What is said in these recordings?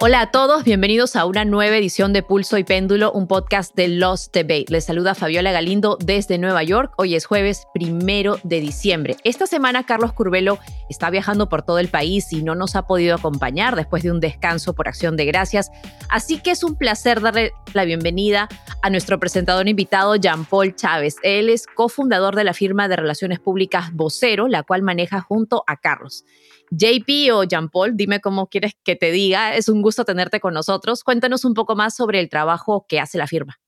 Hola a todos, bienvenidos a una nueva edición de Pulso y Péndulo, un podcast de Lost Debate. Les saluda Fabiola Galindo desde Nueva York. Hoy es jueves primero de diciembre. Esta semana Carlos Curvelo está viajando por todo el país y no nos ha podido acompañar después de un descanso por acción de gracias. Así que es un placer darle la bienvenida a nuestro presentador invitado, Jean-Paul Chávez. Él es cofundador de la firma de relaciones públicas Vocero, la cual maneja junto a Carlos. JP o Jean Paul, dime cómo quieres que te diga. Es un gusto tenerte con nosotros. Cuéntanos un poco más sobre el trabajo que hace la firma.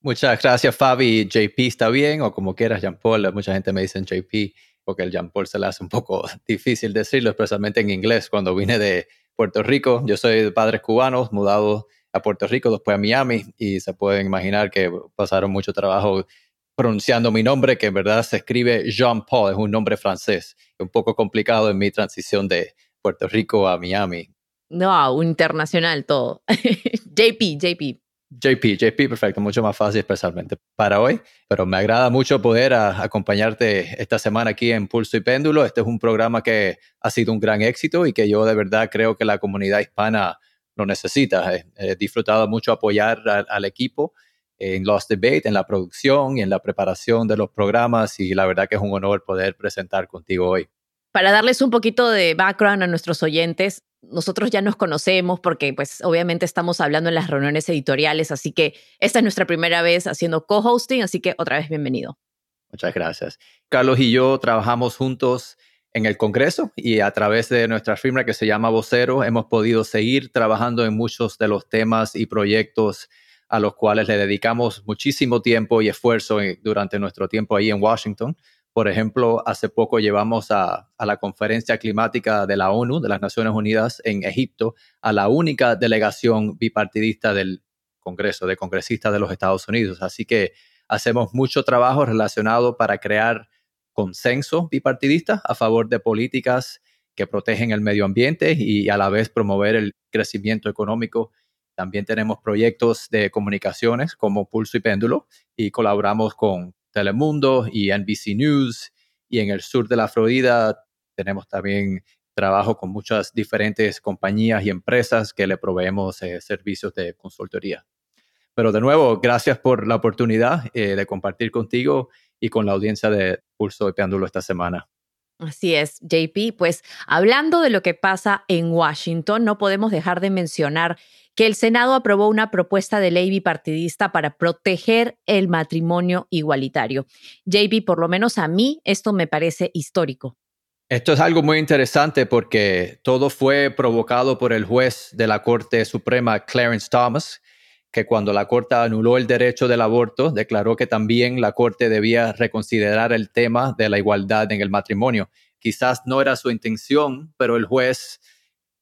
Muchas gracias, Fabi. JP está bien o como quieras, Jean Paul. Mucha gente me dice JP porque el Jean Paul se le hace un poco difícil decirlo, especialmente en inglés. Cuando vine de Puerto Rico, yo soy de padres cubanos, mudado a Puerto Rico, después a Miami, y se pueden imaginar que pasaron mucho trabajo pronunciando mi nombre, que en verdad se escribe Jean Paul, es un nombre francés. Un poco complicado en mi transición de Puerto Rico a Miami. No, internacional todo. JP, JP. JP, JP, perfecto, mucho más fácil especialmente para hoy, pero me agrada mucho poder acompañarte esta semana aquí en Pulso y Péndulo. Este es un programa que ha sido un gran éxito y que yo de verdad creo que la comunidad hispana lo necesita. He, disfrutado mucho apoyar al equipo en Lost Debate, en la producción y en la preparación de los programas y la verdad que es un honor poder presentar contigo hoy. Para darles un poquito de background a nuestros oyentes, nosotros ya nos conocemos porque pues obviamente estamos hablando en las reuniones editoriales, así que esta es nuestra primera vez haciendo co-hosting, así que otra vez bienvenido. Muchas gracias. Carlos y yo trabajamos juntos en el Congreso y a través de nuestra firma que se llama Vocero hemos podido seguir trabajando en muchos de los temas y proyectos a los cuales le dedicamos muchísimo tiempo y esfuerzo durante nuestro tiempo ahí en Washington. Por ejemplo, hace poco llevamos a, la conferencia climática de la ONU, de las Naciones Unidas, en Egipto, a la única delegación bipartidista del Congreso, de congresistas de los Estados Unidos. Así que hacemos mucho trabajo relacionado para crear consenso bipartidista a favor de políticas que protegen el medio ambiente y a la vez promover el crecimiento económico también tenemos proyectos de comunicaciones como Pulso y Péndulo y colaboramos con Telemundo y NBC News. Y en el sur de la Florida tenemos también trabajo con muchas diferentes compañías y empresas que le proveemos eh, servicios de consultoría. Pero de nuevo, gracias por la oportunidad eh, de compartir contigo y con la audiencia de Pulso y Péndulo esta semana. Así es, JP. Pues hablando de lo que pasa en Washington, no podemos dejar de mencionar que el Senado aprobó una propuesta de ley bipartidista para proteger el matrimonio igualitario. JP, por lo menos a mí, esto me parece histórico. Esto es algo muy interesante porque todo fue provocado por el juez de la Corte Suprema, Clarence Thomas, que cuando la Corte anuló el derecho del aborto, declaró que también la Corte debía reconsiderar el tema de la igualdad en el matrimonio. Quizás no era su intención, pero el juez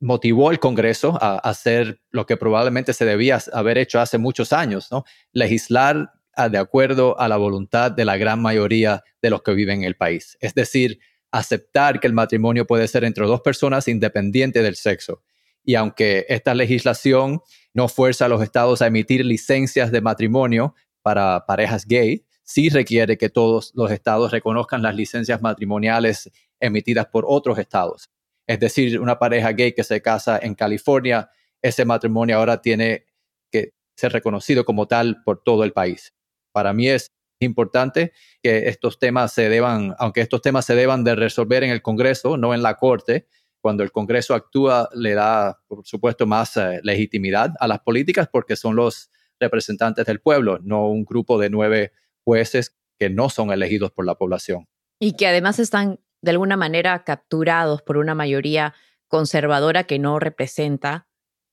motivó al Congreso a hacer lo que probablemente se debía haber hecho hace muchos años, ¿no? Legislar de acuerdo a la voluntad de la gran mayoría de los que viven en el país. Es decir, aceptar que el matrimonio puede ser entre dos personas independiente del sexo. Y aunque esta legislación no fuerza a los estados a emitir licencias de matrimonio para parejas gay, sí requiere que todos los estados reconozcan las licencias matrimoniales emitidas por otros estados. Es decir, una pareja gay que se casa en California, ese matrimonio ahora tiene que ser reconocido como tal por todo el país. Para mí es importante que estos temas se deban, aunque estos temas se deban de resolver en el Congreso, no en la Corte, cuando el Congreso actúa le da, por supuesto, más eh, legitimidad a las políticas porque son los representantes del pueblo, no un grupo de nueve jueces que no son elegidos por la población. Y que además están de alguna manera capturados por una mayoría conservadora que no representa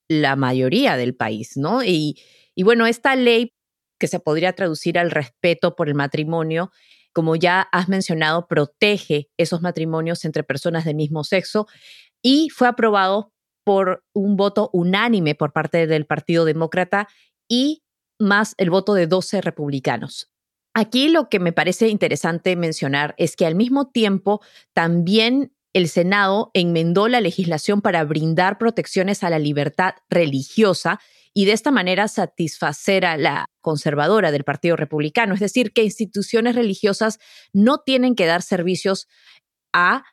la mayoría del país, ¿no? Y, y bueno, esta ley que se podría traducir al respeto por el matrimonio, como ya has mencionado, protege esos matrimonios entre personas del mismo sexo y fue aprobado por un voto unánime por parte del Partido Demócrata y más el voto de 12 republicanos. Aquí lo que me parece interesante mencionar es que al mismo tiempo también el Senado enmendó la legislación para brindar protecciones a la libertad religiosa y de esta manera satisfacer a la conservadora del Partido Republicano, es decir, que instituciones religiosas no tienen que dar servicios a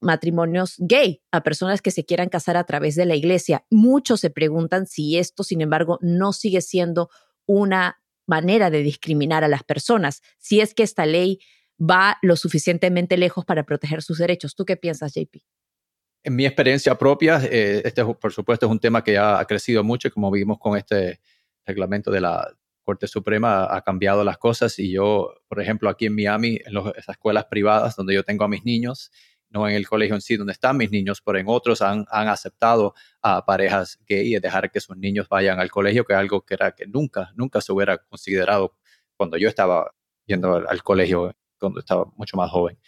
matrimonios gay, a personas que se quieran casar a través de la iglesia. Muchos se preguntan si esto, sin embargo, no sigue siendo una manera de discriminar a las personas, si es que esta ley va lo suficientemente lejos para proteger sus derechos. ¿Tú qué piensas, JP? En mi experiencia propia, eh, este por supuesto es un tema que ya ha crecido mucho, como vimos con este reglamento de la Corte Suprema, ha cambiado las cosas y yo, por ejemplo, aquí en Miami, en las escuelas privadas donde yo tengo a mis niños, no en el colegio en sí donde están mis niños, pero en otros han, han aceptado a parejas gay y dejar que sus niños vayan al colegio, que es algo que era que nunca, nunca se hubiera considerado cuando yo estaba yendo al, colegio, cuando estaba mucho más joven.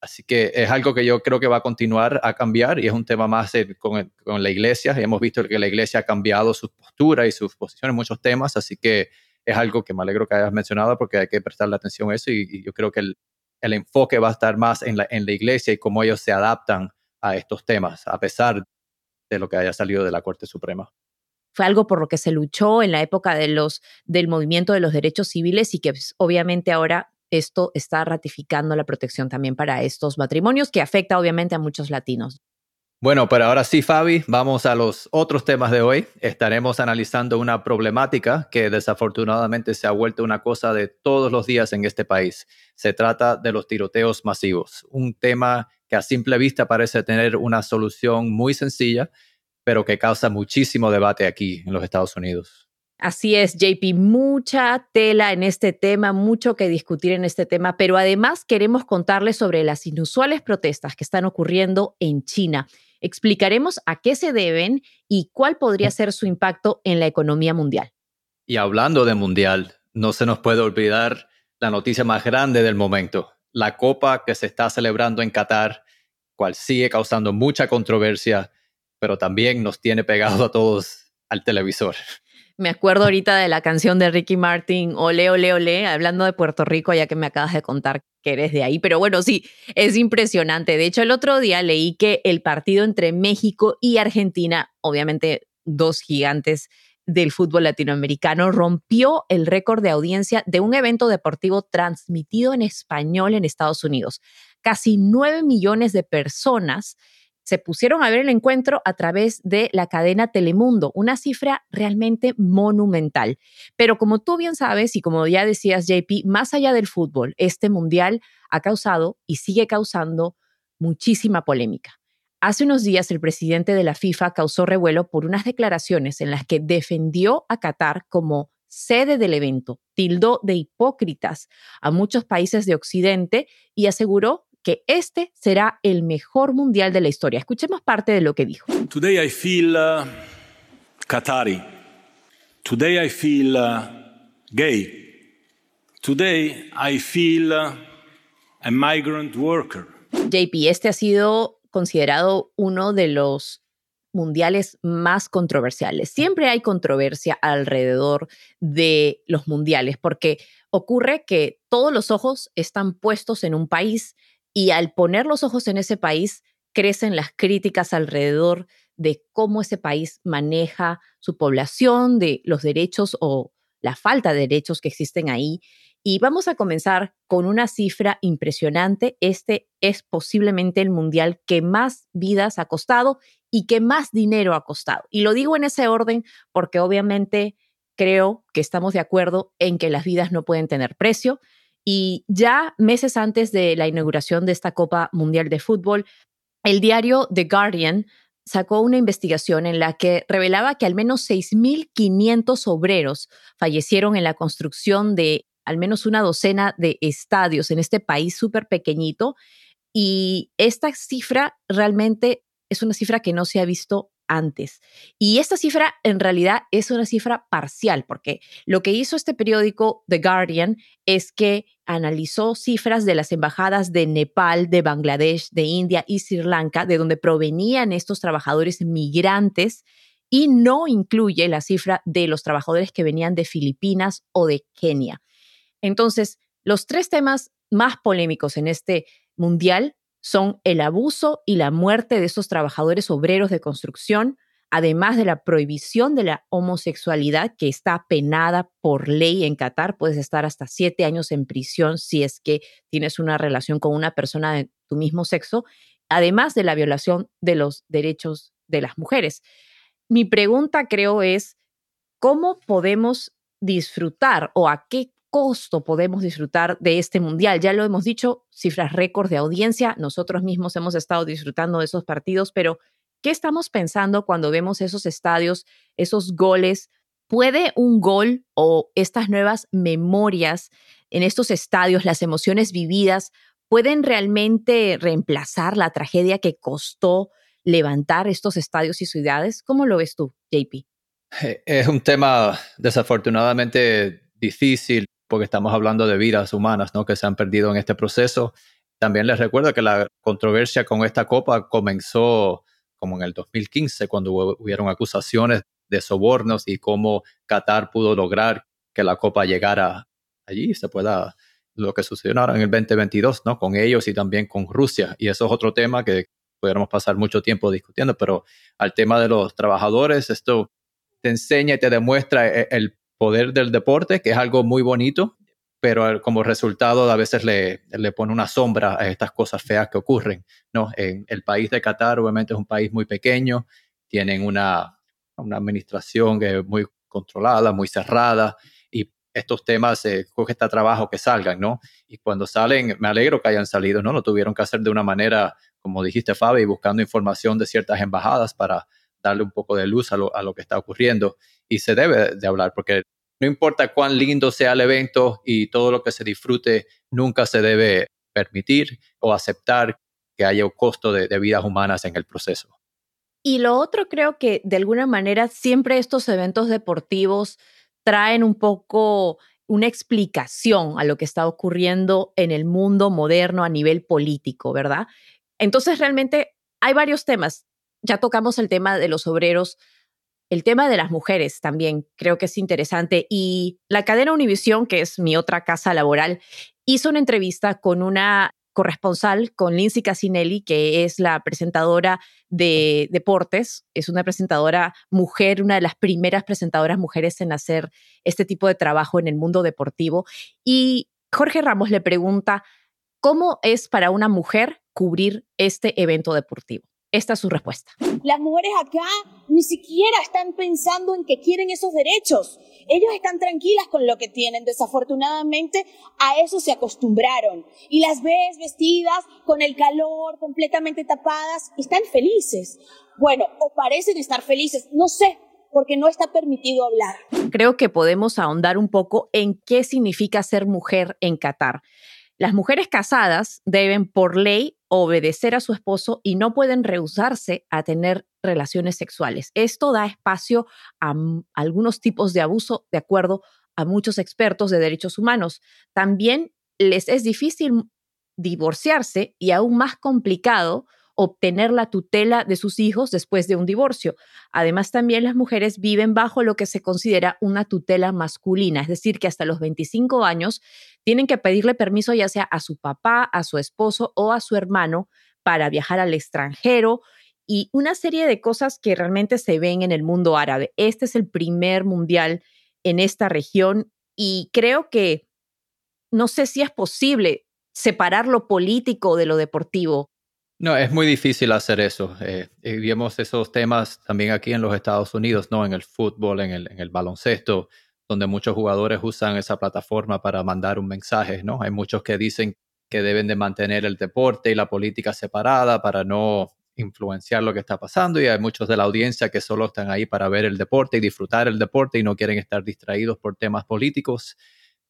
Así que es algo que yo creo que va a continuar a cambiar y es un tema más con, con, la iglesia. Hemos visto que la iglesia ha cambiado su postura y sus posiciones en muchos temas, así que es algo que me alegro que hayas mencionado porque hay que prestarle atención a eso y, y yo creo que el, el enfoque va a estar más en la, en la iglesia y cómo ellos se adaptan a estos temas, a pesar de lo que haya salido de la Corte Suprema. Fue algo por lo que se luchó en la época de los, del movimiento de los derechos civiles y que pues, obviamente ahora esto está ratificando la protección también para estos matrimonios que afecta obviamente a muchos latinos. Bueno, pero ahora sí, Fabi, vamos a los otros temas de hoy. Estaremos analizando una problemática que desafortunadamente se ha vuelto una cosa de todos los días en este país. Se trata de los tiroteos masivos, un tema que a simple vista parece tener una solución muy sencilla, pero que causa muchísimo debate aquí en los Estados Unidos. Así es, JP, mucha tela en este tema, mucho que discutir en este tema, pero además queremos contarles sobre las inusuales protestas que están ocurriendo en China. Explicaremos a qué se deben y cuál podría ser su impacto en la economía mundial. Y hablando de mundial, no se nos puede olvidar la noticia más grande del momento, la copa que se está celebrando en Qatar, cual sigue causando mucha controversia, pero también nos tiene pegados a todos al televisor. Me acuerdo ahorita de la canción de Ricky Martin, Ole, ole, ole, hablando de Puerto Rico, ya que me acabas de contar que eres de ahí. Pero bueno, sí, es impresionante. De hecho, el otro día leí que el partido entre México y Argentina, obviamente dos gigantes del fútbol latinoamericano, rompió el récord de audiencia de un evento deportivo transmitido en español en Estados Unidos. Casi nueve millones de personas se pusieron a ver el encuentro a través de la cadena Telemundo, una cifra realmente monumental. Pero como tú bien sabes y como ya decías JP, más allá del fútbol, este mundial ha causado y sigue causando muchísima polémica. Hace unos días el presidente de la FIFA causó revuelo por unas declaraciones en las que defendió a Qatar como sede del evento, tildó de hipócritas a muchos países de Occidente y aseguró que este será el mejor mundial de la historia. Escuchemos parte de lo que dijo. Today I feel uh, Qatari. Today I feel uh, gay. Today I feel uh, a migrant worker. JP, este ha sido considerado uno de los mundiales más controversiales. Siempre hay controversia alrededor de los mundiales porque ocurre que todos los ojos están puestos en un país y al poner los ojos en ese país, crecen las críticas alrededor de cómo ese país maneja su población, de los derechos o la falta de derechos que existen ahí. Y vamos a comenzar con una cifra impresionante. Este es posiblemente el mundial que más vidas ha costado y que más dinero ha costado. Y lo digo en ese orden porque obviamente creo que estamos de acuerdo en que las vidas no pueden tener precio. Y ya meses antes de la inauguración de esta Copa Mundial de Fútbol, el diario The Guardian sacó una investigación en la que revelaba que al menos 6.500 obreros fallecieron en la construcción de al menos una docena de estadios en este país súper pequeñito. Y esta cifra realmente es una cifra que no se ha visto antes. Y esta cifra en realidad es una cifra parcial, porque lo que hizo este periódico The Guardian es que analizó cifras de las embajadas de Nepal, de Bangladesh, de India y Sri Lanka, de donde provenían estos trabajadores migrantes, y no incluye la cifra de los trabajadores que venían de Filipinas o de Kenia. Entonces, los tres temas más polémicos en este mundial son el abuso y la muerte de esos trabajadores obreros de construcción, además de la prohibición de la homosexualidad que está penada por ley en Qatar. Puedes estar hasta siete años en prisión si es que tienes una relación con una persona de tu mismo sexo. además de la violación de los derechos de las mujeres. Mi pregunta creo es, ¿cómo podemos disfrutar o a qué costo podemos disfrutar de este mundial? Ya lo hemos dicho, cifras récord de audiencia, nosotros mismos hemos estado disfrutando de esos partidos, pero ¿qué estamos pensando cuando vemos esos estadios, esos goles? ¿Puede un gol o estas nuevas memorias en estos estadios, las emociones vividas, pueden realmente reemplazar la tragedia que costó levantar estos estadios y ciudades? ¿Cómo lo ves tú, JP? Es un tema desafortunadamente difícil porque estamos hablando de vidas humanas ¿no? que se han perdido en este proceso. También les recuerdo que la controversia con esta copa comenzó como en el 2015, cuando hubieron acusaciones de sobornos y cómo Qatar pudo lograr que la copa llegara allí se pueda lo que sucedió ahora en el 2022, ¿no? Con ellos y también con Rusia. Y eso es otro tema que pudiéramos pasar mucho tiempo discutiendo, pero al tema de los trabajadores, esto te enseña y te demuestra e, el poder del deporte, que es algo muy bonito, pero como resultado a veces le, le pone una sombra a estas cosas feas que ocurren, ¿no? En el país de Qatar, obviamente es un país muy pequeño, tienen una, una administración que es muy controlada, muy cerrada, estos temas, eh, coge este trabajo que salgan, ¿no? Y cuando salen, me alegro que hayan salido, ¿no? Lo tuvieron que hacer de una manera, como dijiste, Fabi, buscando información de ciertas embajadas para darle un poco de luz a lo, a lo que está ocurriendo. Y se debe de hablar, porque no importa cuán lindo sea el evento y todo lo que se disfrute, nunca se debe permitir o aceptar que haya un costo de, de vidas humanas en el proceso. Y lo otro creo que de alguna manera siempre estos eventos deportivos traen un poco una explicación a lo que está ocurriendo en el mundo moderno a nivel político, ¿verdad? Entonces, realmente hay varios temas. Ya tocamos el tema de los obreros, el tema de las mujeres también creo que es interesante. Y la cadena Univisión, que es mi otra casa laboral, hizo una entrevista con una corresponsal con Lindsay Casinelli, que es la presentadora de deportes, es una presentadora mujer, una de las primeras presentadoras mujeres en hacer este tipo de trabajo en el mundo deportivo. Y Jorge Ramos le pregunta, ¿cómo es para una mujer cubrir este evento deportivo? Esta es su respuesta. Las mujeres acá ni siquiera están pensando en que quieren esos derechos. Ellos están tranquilas con lo que tienen. Desafortunadamente, a eso se acostumbraron. Y las ves vestidas con el calor, completamente tapadas, están felices. Bueno, o parecen estar felices, no sé, porque no está permitido hablar. Creo que podemos ahondar un poco en qué significa ser mujer en Qatar. Las mujeres casadas deben por ley obedecer a su esposo y no pueden rehusarse a tener relaciones sexuales. Esto da espacio a algunos tipos de abuso, de acuerdo a muchos expertos de derechos humanos. También les es difícil divorciarse y aún más complicado obtener la tutela de sus hijos después de un divorcio. Además, también las mujeres viven bajo lo que se considera una tutela masculina, es decir, que hasta los 25 años tienen que pedirle permiso ya sea a su papá, a su esposo o a su hermano para viajar al extranjero y una serie de cosas que realmente se ven en el mundo árabe. Este es el primer mundial en esta región y creo que no sé si es posible separar lo político de lo deportivo. No, es muy difícil hacer eso. Eh, vemos esos temas también aquí en los Estados Unidos, ¿no? En el fútbol, en el, en el baloncesto, donde muchos jugadores usan esa plataforma para mandar un mensaje, ¿no? Hay muchos que dicen que deben de mantener el deporte y la política separada para no influenciar lo que está pasando y hay muchos de la audiencia que solo están ahí para ver el deporte y disfrutar el deporte y no quieren estar distraídos por temas políticos.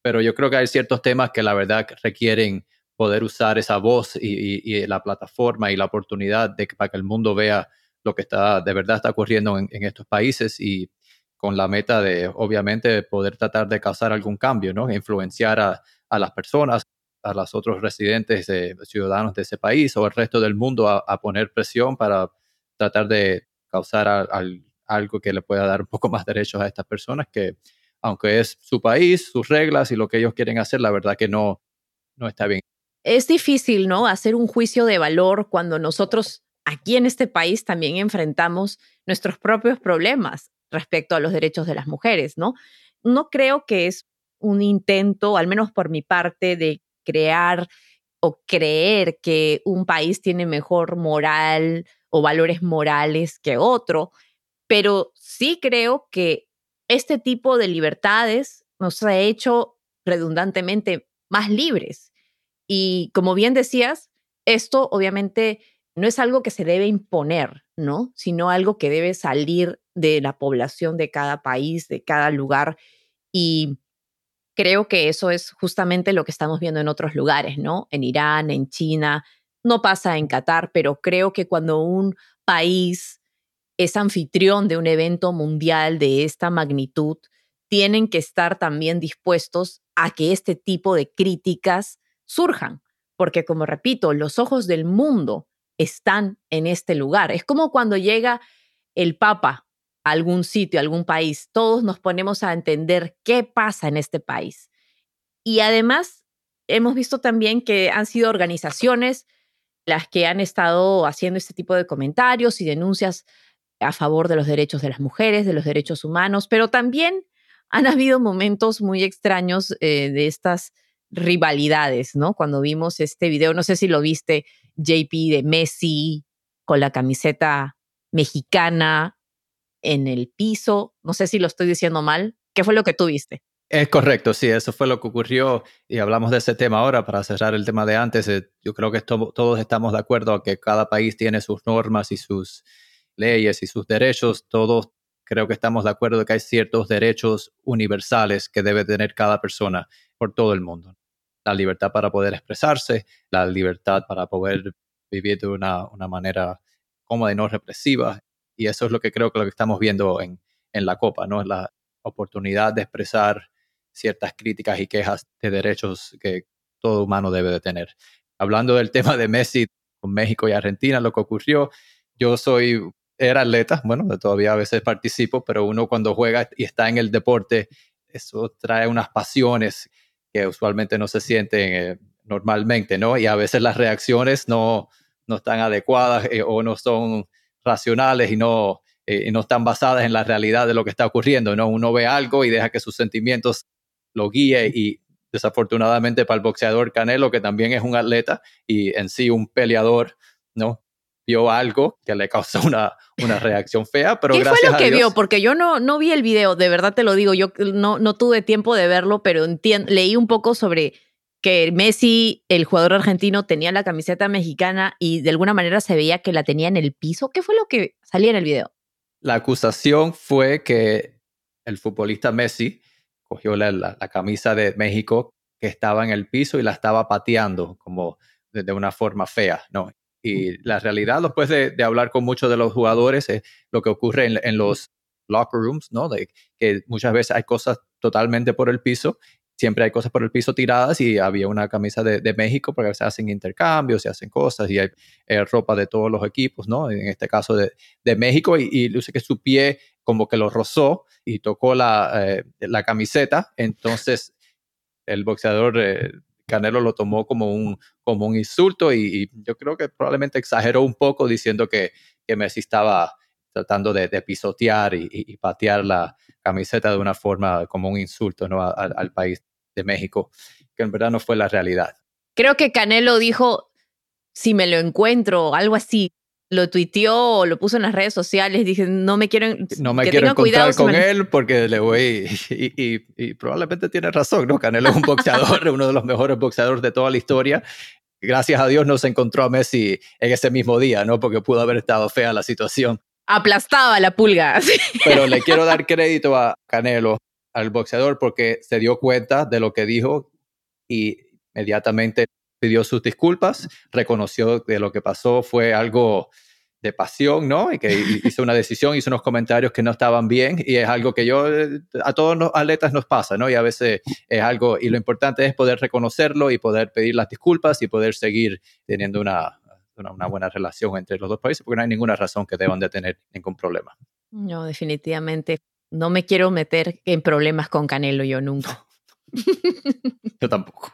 Pero yo creo que hay ciertos temas que la verdad requieren poder usar esa voz y, la plataforma y la oportunidad de para que el mundo vea lo que está de verdad está ocurriendo en, estos países y con la meta de obviamente poder tratar de causar algún cambio, ¿no? Influenciar a, las personas, a los otros residentes, ciudadanos de ese país o el resto del mundo a, poner presión para tratar de causar algo que le pueda dar un poco más derechos a estas personas que aunque es su país, sus reglas y lo que ellos quieren hacer, la verdad que no, no está bien es difícil, ¿no? Hacer un juicio de valor cuando nosotros aquí en este país también enfrentamos nuestros propios problemas respecto a los derechos de las mujeres, ¿no? No creo que es un intento, al menos por mi parte, de crear o creer que un país tiene mejor moral o valores morales que otro, pero sí creo que este tipo de libertades nos ha hecho redundantemente más libres. Y como bien decías, esto obviamente no es algo que se debe imponer, ¿no? Sino algo que debe salir de la población de cada país, de cada lugar. Y creo que eso es justamente lo que estamos viendo en otros lugares, ¿no? En Irán, en China, no pasa en Qatar, pero creo que cuando un país es anfitrión de un evento mundial de esta magnitud, tienen que estar también dispuestos a que este tipo de críticas surjan, porque como repito, los ojos del mundo están en este lugar. Es como cuando llega el Papa a algún sitio, algún país, todos nos ponemos a entender qué pasa en este país. Y además, hemos visto también que han sido organizaciones las que han estado haciendo este tipo de comentarios y denuncias a favor de los derechos de las mujeres, de los derechos humanos, pero también han habido momentos muy extraños eh, de estas rivalidades, ¿no? Cuando vimos este video, no sé si lo viste, JP de Messi con la camiseta mexicana en el piso, no sé si lo estoy diciendo mal, ¿qué fue lo que tú viste? Es correcto, sí, eso fue lo que ocurrió y hablamos de ese tema ahora para cerrar el tema de antes. Eh, yo creo que todos estamos de acuerdo a que cada país tiene sus normas y sus leyes y sus derechos, todos creo que estamos de acuerdo que hay ciertos derechos universales que debe tener cada persona por todo el mundo. La libertad para poder expresarse, la libertad para poder vivir de una, manera cómoda y no represiva. Y eso es lo que creo que lo que estamos viendo en, en la Copa, ¿no? La oportunidad de expresar ciertas críticas y quejas de derechos que todo humano debe de tener. Hablando del tema de Messi con México y Argentina, lo que ocurrió, yo soy era atleta, bueno, todavía a veces participo, pero uno cuando juega y está en el deporte, eso trae unas pasiones que usualmente no se sienten eh, normalmente, ¿no? Y a veces las reacciones no, no están adecuadas eh, o no son racionales y no, eh, no están basadas en la realidad de lo que está ocurriendo, ¿no? Uno ve algo y deja que sus sentimientos lo guíe y desafortunadamente para el boxeador Canelo, que también es un atleta y en sí un peleador, ¿no? Vio algo que le causó una, una reacción fea, pero ¿Qué fue lo que vio? Porque yo no, no vi el video, de verdad te lo digo, yo no, no tuve tiempo de verlo, pero leí un poco sobre que Messi, el jugador argentino, tenía la camiseta mexicana y de alguna manera se veía que la tenía en el piso. ¿Qué fue lo que salía en el video? La acusación fue que el futbolista Messi cogió la, la, camisa de México que estaba en el piso y la estaba pateando como de, de una forma fea, ¿no? Y la realidad, después de, hablar con muchos de los jugadores, es lo que ocurre en, los locker rooms, ¿no? De que muchas veces hay cosas totalmente por el piso, siempre hay cosas por el piso tiradas y había una camisa de, México porque se hacen intercambios, se hacen cosas y hay eh, ropa de todos los equipos, ¿no? En este caso de, México y, luce que su pie como que lo rozó y tocó la, eh, la camiseta, entonces el boxeador eh, Canelo lo tomó como un, como un insulto y, yo creo que probablemente exageró un poco diciendo que, que Messi estaba tratando de, pisotear y, patear la camiseta de una forma como un insulto ¿no? al país de México, que en verdad no fue la realidad. Creo que Canelo dijo, si me lo encuentro, algo así, lo tuiteó o lo puso en las redes sociales, dije, no me quiero, no me quiero encontrar con él porque le voy, y, probablemente tiene razón, ¿no? Canelo es un boxeador, uno de los mejores boxeadores de toda la historia. Gracias a Dios no se encontró a Messi en ese mismo día, ¿no? Porque pudo haber estado fea la situación. Aplastaba la pulga. Pero le quiero dar crédito a Canelo, al boxeador, porque se dio cuenta de lo que dijo y inmediatamente pidió sus disculpas, reconoció que lo que pasó fue algo de pasión, ¿no? Y que hizo una decisión, hizo unos comentarios que no estaban bien y es algo que yo, a todos los atletas nos pasa, ¿no? Y a veces es algo, y lo importante es poder reconocerlo y poder pedir las disculpas y poder seguir teniendo una, una, buena relación entre los dos países, porque no hay ninguna razón que deban de tener ningún problema. No, definitivamente. No me quiero meter en problemas con Canelo yo nunca. yo tampoco.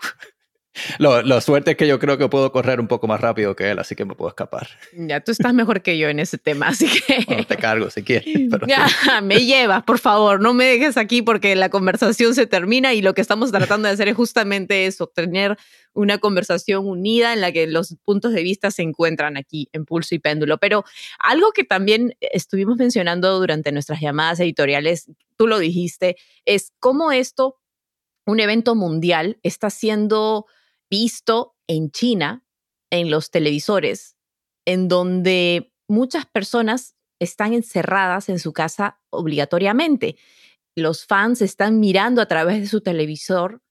Lo, suerte es que yo creo que puedo correr un poco más rápido que él, así que me puedo escapar. Ya, tú estás mejor que yo en ese tema, así que... te cargo si quieres. Ya, me llevas, por favor, no me dejes aquí porque la conversación se termina y lo que estamos tratando de hacer es justamente eso, tener una conversación unida en la que los puntos de vista se encuentran aquí en pulso y péndulo. Pero algo que también estuvimos mencionando durante nuestras llamadas editoriales, tú lo dijiste, es cómo esto, un evento mundial, está siendo visto en China, en los televisores, en donde muchas personas están encerradas en su casa obligatoriamente. Los fans están mirando a través de su televisor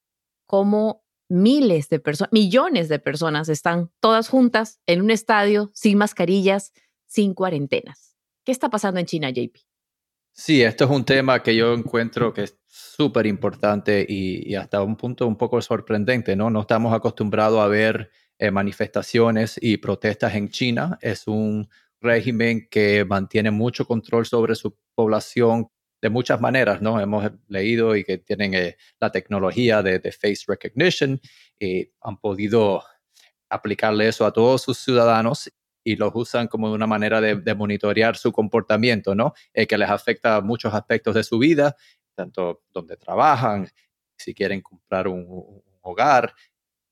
cómo miles de personas, millones de personas están todas juntas en un estadio, sin mascarillas, sin cuarentenas. ¿Qué está pasando en China, JP? Sí, esto es un tema que yo encuentro que es súper importante y, hasta un punto un poco sorprendente, ¿no? No estamos acostumbrados a ver eh, manifestaciones y protestas en China. Es un régimen que mantiene mucho control sobre su población de muchas maneras, ¿no? Hemos leído y que tienen eh, la tecnología de, de, face recognition y han podido aplicarle eso a todos sus ciudadanos y los usan como una manera de, monitorear su comportamiento, ¿no? Eh, que les afecta muchos aspectos de su vida, tanto donde trabajan, si quieren comprar un, hogar,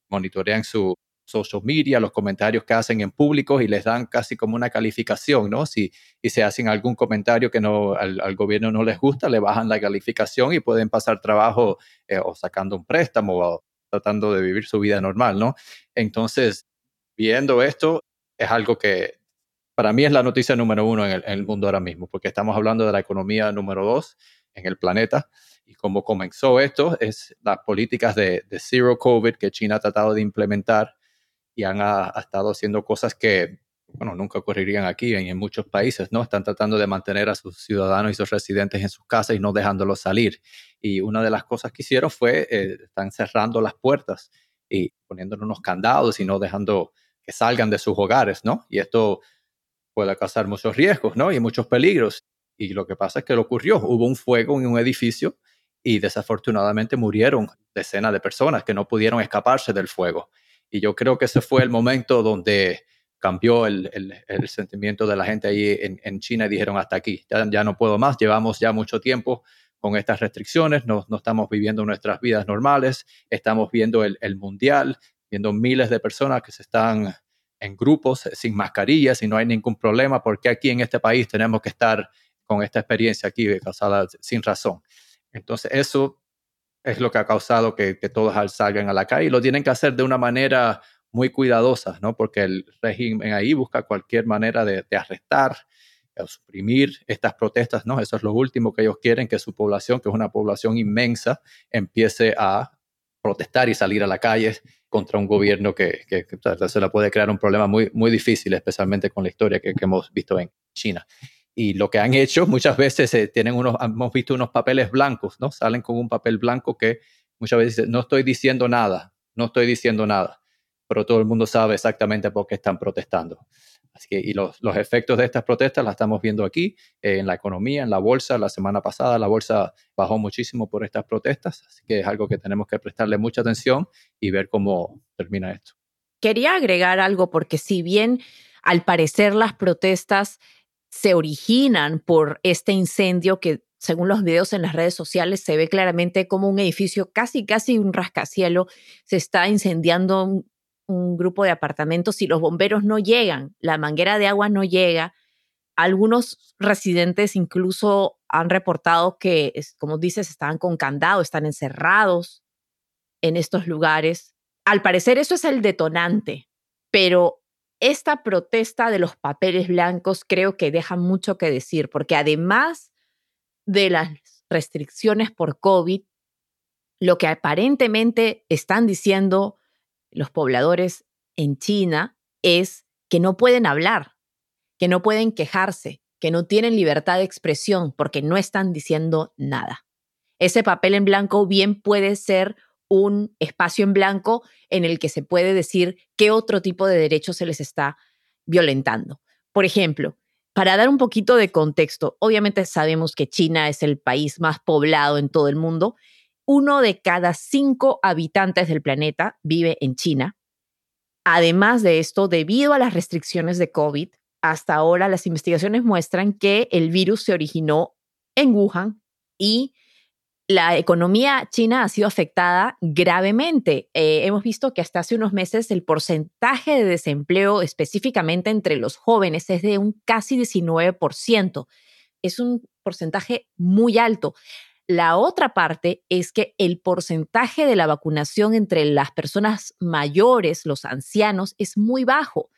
monitorean su social media, los comentarios que hacen en público y les dan casi como una calificación, ¿no? Si y se hacen algún comentario que no al, gobierno no les gusta, le bajan la calificación y pueden pasar trabajo eh, o sacando un préstamo o tratando de vivir su vida normal, ¿no? Entonces, viendo esto, es algo que para mí es la noticia número uno en el, mundo ahora mismo, porque estamos hablando de la economía número dos en el planeta. Y como comenzó esto, es las políticas de, zero COVID que China ha tratado de implementar y han ha, estado haciendo cosas que, bueno, nunca ocurrirían aquí en, muchos países, ¿no? Están tratando de mantener a sus ciudadanos y sus residentes en sus casas y no dejándolos salir. Y una de las cosas que hicieron fue, eh, están cerrando las puertas y poniéndonos unos candados y no dejando salgan de sus hogares, ¿no? Y esto puede causar muchos riesgos, ¿no? Y muchos peligros. Y lo que pasa es que lo ocurrió, hubo un fuego en un edificio y desafortunadamente murieron decenas de personas que no pudieron escaparse del fuego. Y yo creo que ese fue el momento donde cambió el, sentimiento de la gente ahí en, China y dijeron hasta aquí, ya, no puedo más, llevamos ya mucho tiempo con estas restricciones, no, no estamos viviendo nuestras vidas normales, estamos viendo el, el mundial, viendo miles de personas que se están en grupos sin mascarillas y no hay ningún problema, porque aquí en este país tenemos que estar con esta experiencia aquí causada sin razón. Entonces, eso es lo que ha causado que, todos salgan a la calle y lo tienen que hacer de una manera muy cuidadosa, ¿no? Porque el régimen ahí busca cualquier manera de, de arrestar o suprimir estas protestas, ¿no? Eso es lo último que ellos quieren, que su población, que es una población inmensa, empiece a protestar y salir a la calle contra un gobierno que, se le puede crear un problema muy, muy difícil, especialmente con la historia que, hemos visto en China. Y lo que han hecho muchas veces eh, tienen unos, hemos visto unos papeles blancos, ¿no? Salen con un papel blanco que muchas veces no estoy diciendo nada, no estoy diciendo nada, pero todo el mundo sabe exactamente por qué están protestando y los, efectos de estas protestas las estamos viendo aquí eh, en la economía, en la bolsa. La semana pasada la bolsa bajó muchísimo por estas protestas, así que es algo que tenemos que prestarle mucha atención y ver cómo termina esto. Quería agregar algo porque si bien al parecer las protestas se originan por este incendio que según los videos en las redes sociales se ve claramente como un edificio casi casi un rascacielo se está incendiando un grupo de apartamentos y los bomberos no llegan, la manguera de agua no llega. Algunos residentes incluso han reportado que, como dices, estaban con candado, están encerrados en estos lugares. Al parecer eso es el detonante, pero esta protesta de los papeles blancos creo que deja mucho que decir, porque además de las restricciones por COVID, lo que aparentemente están diciendo los pobladores en China es que no pueden hablar, que no pueden quejarse, que no tienen libertad de expresión porque no están diciendo nada. Ese papel en blanco bien puede ser un espacio en blanco en el que se puede decir qué otro tipo de derechos se les está violentando. Por ejemplo, para dar un poquito de contexto, obviamente sabemos que China es el país más poblado en todo el mundo uno de cada cinco habitantes del planeta vive en China. Además de esto, debido a las restricciones de COVID, hasta ahora las investigaciones muestran que el virus se originó en Wuhan y la economía china ha sido afectada gravemente. Eh, hemos visto que hasta hace unos meses el porcentaje de desempleo específicamente entre los jóvenes es de un casi 19%. Es un porcentaje muy alto. La otra parte es que el porcentaje de la vacunación entre las personas mayores, los ancianos, es muy bajo.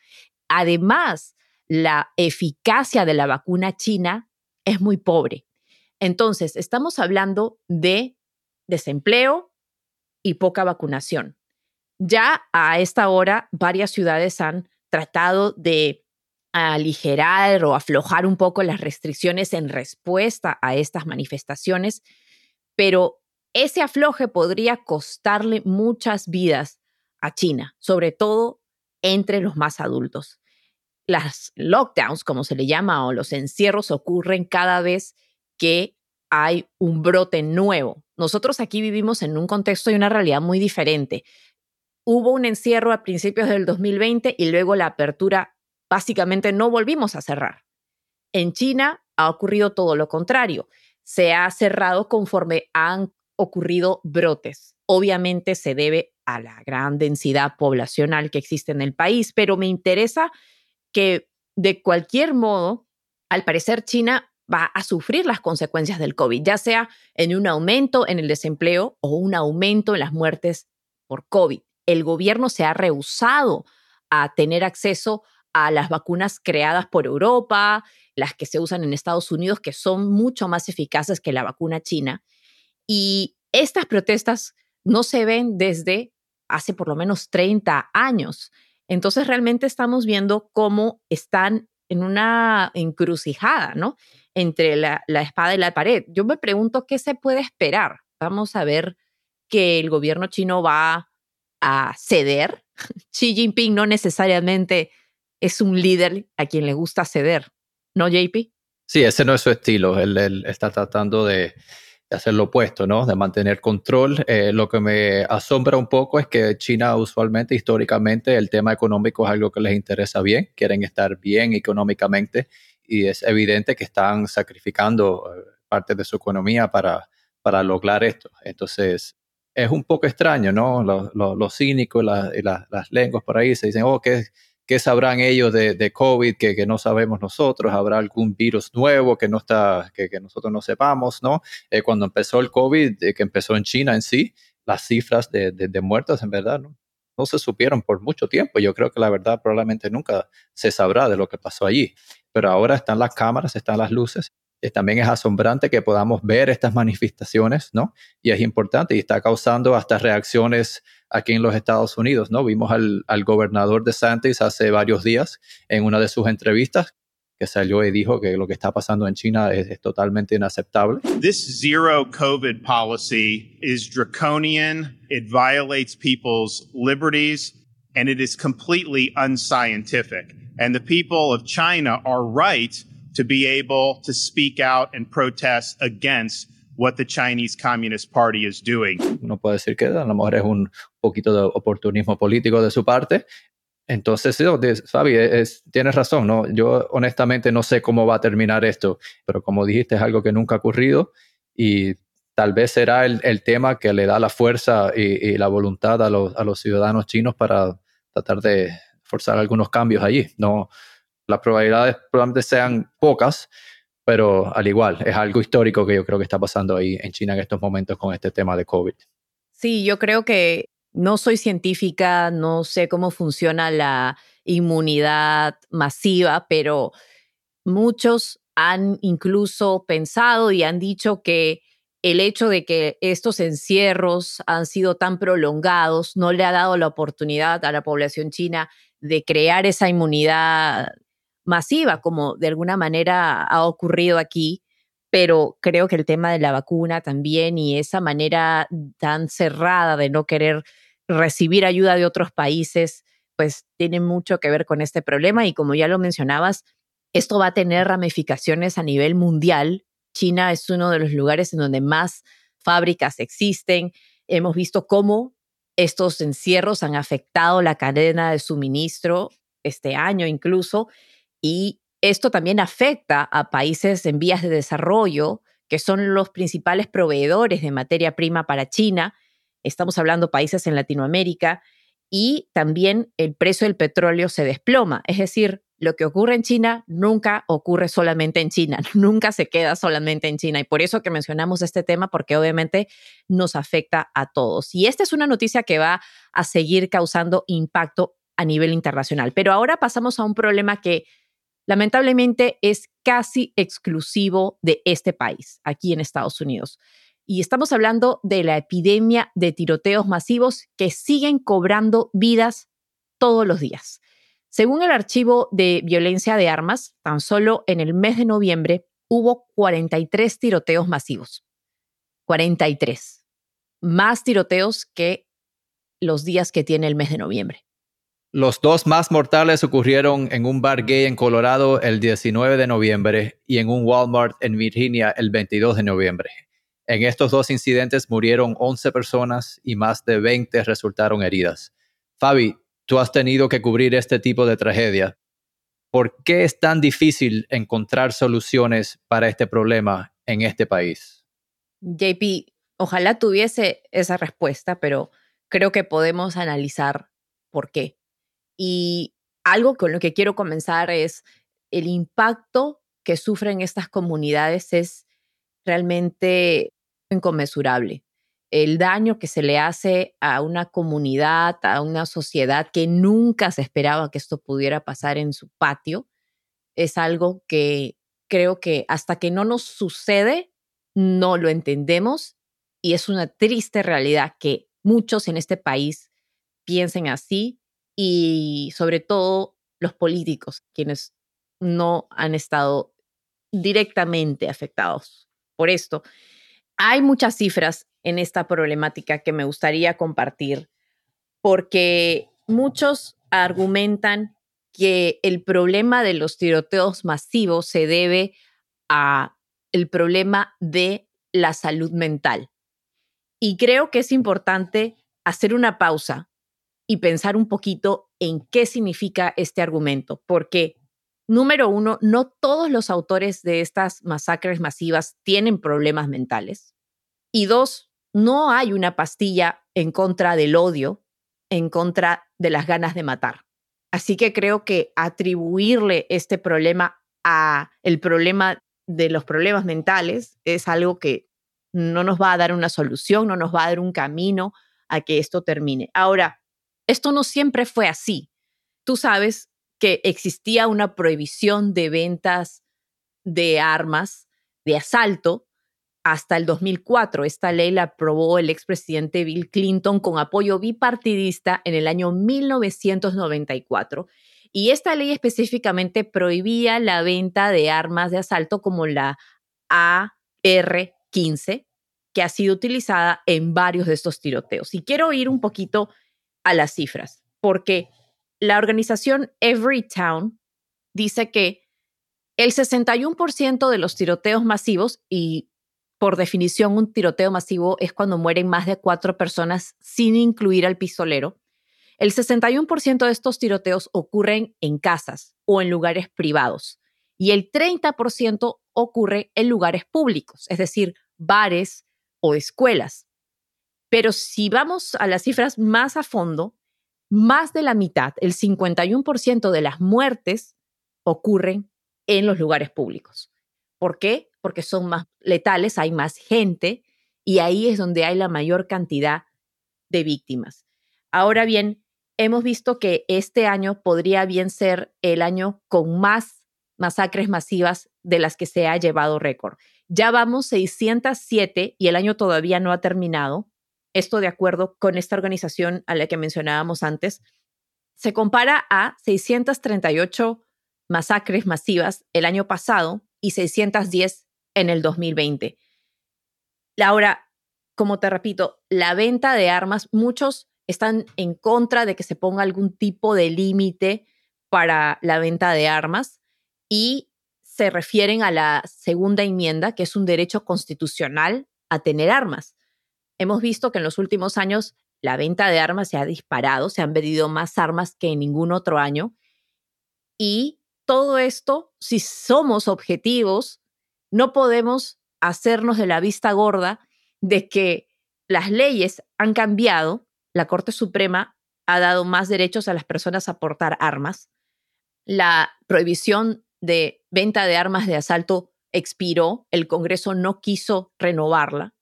Además, la eficacia de la vacuna china es muy pobre. Entonces, estamos hablando de desempleo y poca vacunación. Ya a esta hora, varias ciudades han tratado de aligerar o aflojar un poco las restricciones en respuesta a estas manifestaciones, pero ese afloje podría costarle muchas vidas a China, sobre todo entre los más adultos. Las lockdowns, como se le llama, o los encierros ocurren cada vez que hay un brote nuevo. Nosotros aquí vivimos en un contexto y una realidad muy diferente. Hubo un encierro a principios del 2020 y luego la apertura, básicamente no volvimos a cerrar. En China ha ocurrido todo lo contrario. Se ha cerrado conforme han ocurrido brotes. Obviamente se debe a la gran densidad poblacional que existe en el país, pero me interesa que de cualquier modo, al parecer China va a sufrir las consecuencias del COVID, ya sea en un aumento en el desempleo o un aumento en las muertes por COVID. El gobierno se ha rehusado a tener acceso a las vacunas creadas por Europa, las que se usan en Estados Unidos, que son mucho más eficaces que la vacuna china. Y estas protestas no se ven desde hace por lo menos 30 años. Entonces realmente estamos viendo cómo están en una encrucijada, ¿no? entre la, espada y la pared. Yo me pregunto qué se puede esperar. Vamos a ver que el gobierno chino va a ceder. Xi Jinping no necesariamente es un líder a quien le gusta ceder, ¿no, JP? Sí, ese no es su estilo. Él, está tratando de, hacer lo opuesto, ¿no? De mantener control. Eh, lo que me asombra un poco es que China usualmente, históricamente, el tema económico es algo que les interesa bien. Quieren estar bien económicamente y es evidente que están sacrificando eh, parte de su economía para, para lograr esto. Entonces, es un poco extraño, ¿no? Los, cínicos y, las lenguas por ahí se dicen, oh, ¿qué, qué sabrán ellos de, COVID que, que, no sabemos nosotros? ¿Habrá algún virus nuevo que, no está, que, que nosotros no sepamos, ¿no? Eh, cuando empezó el COVID, eh, que empezó en China en sí, las cifras de, de, de muertos, en verdad, ¿no? no se supieron por mucho tiempo. Yo creo que la verdad probablemente nunca se sabrá de lo que pasó allí pero ahora están las cámaras, están las luces. Y también es asombrante que podamos ver estas manifestaciones, ¿no? Y es importante y está causando hasta reacciones aquí en los Estados Unidos, ¿no? Vimos al, al gobernador de Santis hace varios días en una de sus entrevistas que salió y dijo que lo que está pasando en China es, es, totalmente inaceptable. This zero COVID policy is draconian. It violates people's liberties and it is completely unscientific. And the people of China are right to be able to speak out and protest against what the Chinese Communist Party is doing. Uno puede decir que a lo mejor es un poquito de oportunismo político de su parte. Entonces, Fabi, es, tienes razón, ¿no? Yo honestamente no sé cómo va a terminar esto, pero como dijiste, es algo que nunca ha ocurrido y tal vez será el, el tema que le da la fuerza y, y la voluntad a los, a los ciudadanos chinos para tratar de, forzar algunos cambios allí. No, las probabilidades probablemente sean pocas, pero al igual es algo histórico que yo creo que está pasando ahí en China en estos momentos con este tema de COVID. Sí, yo creo que no soy científica, no sé cómo funciona la inmunidad masiva, pero muchos han incluso pensado y han dicho que el hecho de que estos encierros han sido tan prolongados no le ha dado la oportunidad a la población china de crear esa inmunidad masiva, como de alguna manera ha ocurrido aquí, pero creo que el tema de la vacuna también y esa manera tan cerrada de no querer recibir ayuda de otros países, pues tiene mucho que ver con este problema y como ya lo mencionabas, esto va a tener ramificaciones a nivel mundial. China es uno de los lugares en donde más fábricas existen, hemos visto cómo estos encierros han afectado la cadena de suministro este año incluso, y esto también afecta a países en vías de desarrollo, que son los principales proveedores de materia prima para China. Estamos hablando países en Latinoamérica y también el precio del petróleo se desploma. Es decir, lo que ocurre en China nunca ocurre solamente en China, nunca se queda solamente en China. Y por eso que mencionamos este tema, porque obviamente nos afecta a todos. Y esta es una noticia que va a seguir causando impacto a nivel internacional. Pero ahora pasamos a un problema que lamentablemente es casi exclusivo de este país, aquí en Estados Unidos. Y estamos hablando de la epidemia de tiroteos masivos que siguen cobrando vidas todos los días. Según el archivo de violencia de armas, tan solo en el mes de noviembre hubo 43 tiroteos masivos. 43. Más tiroteos que los días que tiene el mes de noviembre. Los dos más mortales ocurrieron en un bar gay en Colorado el 19 de noviembre y en un Walmart en Virginia el 22 de noviembre. En estos dos incidentes murieron 11 personas y más de 20 resultaron heridas. Fabi, tú has tenido que cubrir este tipo de tragedia. ¿Por qué es tan difícil encontrar soluciones para este problema en este país? JP, ojalá tuviese esa respuesta, pero creo que podemos analizar por qué. Y algo con lo que quiero comenzar es el impacto que sufren estas comunidades es realmente inconmensurable. El daño que se le hace a una comunidad, a una sociedad que nunca se esperaba que esto pudiera pasar en su patio, es algo que creo que hasta que no nos sucede, no lo entendemos y es una triste realidad que muchos en este país piensen así y sobre todo los políticos, quienes no han estado directamente afectados por esto. Hay muchas cifras en esta problemática que me gustaría compartir, porque muchos argumentan que el problema de los tiroteos masivos se debe a el problema de la salud mental. Y creo que es importante hacer una pausa y pensar un poquito en qué significa este argumento, porque número uno, no todos los autores de estas masacres masivas tienen problemas mentales. Y dos, no hay una pastilla en contra del odio, en contra de las ganas de matar. Así que creo que atribuirle este problema a el problema de los problemas mentales es algo que no nos va a dar una solución, no nos va a dar un camino a que esto termine. Ahora, esto no siempre fue así. Tú sabes que existía una prohibición de ventas de armas de asalto hasta el 2004. Esta ley la aprobó el expresidente Bill Clinton con apoyo bipartidista en el año 1994. Y esta ley específicamente prohibía la venta de armas de asalto como la AR-15, que ha sido utilizada en varios de estos tiroteos. Y quiero ir un poquito a las cifras, porque la organización Everytown dice que el 61% de los tiroteos masivos, y por definición, un tiroteo masivo es cuando mueren más de cuatro personas sin incluir al pistolero. El 61% de estos tiroteos ocurren en casas o en lugares privados y el 30% ocurre en lugares públicos, es decir, bares o escuelas. Pero si vamos a las cifras más a fondo, más de la mitad, el 51% de las muertes ocurren en los lugares públicos. ¿Por qué? porque son más letales, hay más gente y ahí es donde hay la mayor cantidad de víctimas. Ahora bien, hemos visto que este año podría bien ser el año con más masacres masivas de las que se ha llevado récord. Ya vamos 607 y el año todavía no ha terminado. Esto de acuerdo con esta organización a la que mencionábamos antes. Se compara a 638 masacres masivas el año pasado y 610 en el 2020. Ahora, como te repito, la venta de armas, muchos están en contra de que se ponga algún tipo de límite para la venta de armas y se refieren a la segunda enmienda, que es un derecho constitucional a tener armas. Hemos visto que en los últimos años la venta de armas se ha disparado, se han vendido más armas que en ningún otro año. Y todo esto, si somos objetivos, no podemos hacernos de la vista gorda de que las leyes han cambiado, la Corte Suprema ha dado más derechos a las personas a portar armas, la prohibición de venta de armas de asalto expiró, el Congreso no quiso renovarla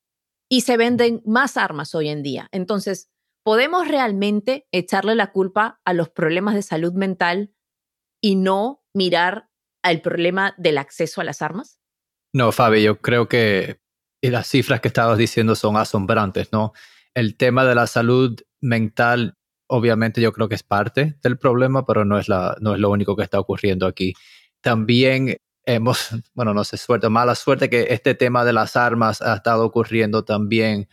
y se venden más armas hoy en día. Entonces, ¿podemos realmente echarle la culpa a los problemas de salud mental y no mirar al problema del acceso a las armas? No, Fabi, yo creo que las cifras que estabas diciendo son asombrantes, ¿no? El tema de la salud mental, obviamente yo creo que es parte del problema, pero no es, la, no es lo único que está ocurriendo aquí. También hemos, bueno, no sé, suerte, mala suerte que este tema de las armas ha estado ocurriendo también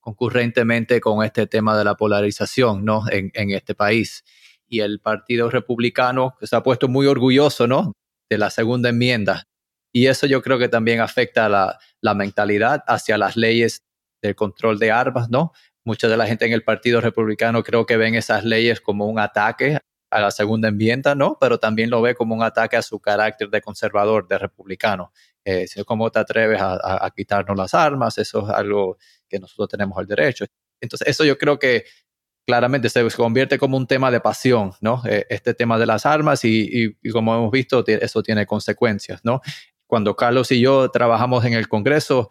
concurrentemente con este tema de la polarización, ¿no? En, en este país. Y el Partido Republicano se ha puesto muy orgulloso, ¿no? De la segunda enmienda. Y eso yo creo que también afecta la, la mentalidad hacia las leyes del control de armas, ¿no? Mucha de la gente en el Partido Republicano creo que ven esas leyes como un ataque a la segunda enmienda, ¿no? Pero también lo ve como un ataque a su carácter de conservador, de republicano. Eh, ¿Cómo te atreves a, quitarnos las armas? Eso es algo que nosotros tenemos el derecho. Entonces, eso yo creo que claramente se convierte como un tema de pasión, ¿no? Eh, este tema de las armas y, y, como hemos visto, eso tiene consecuencias, ¿no? Cuando Carlos y yo trabajamos en el Congreso,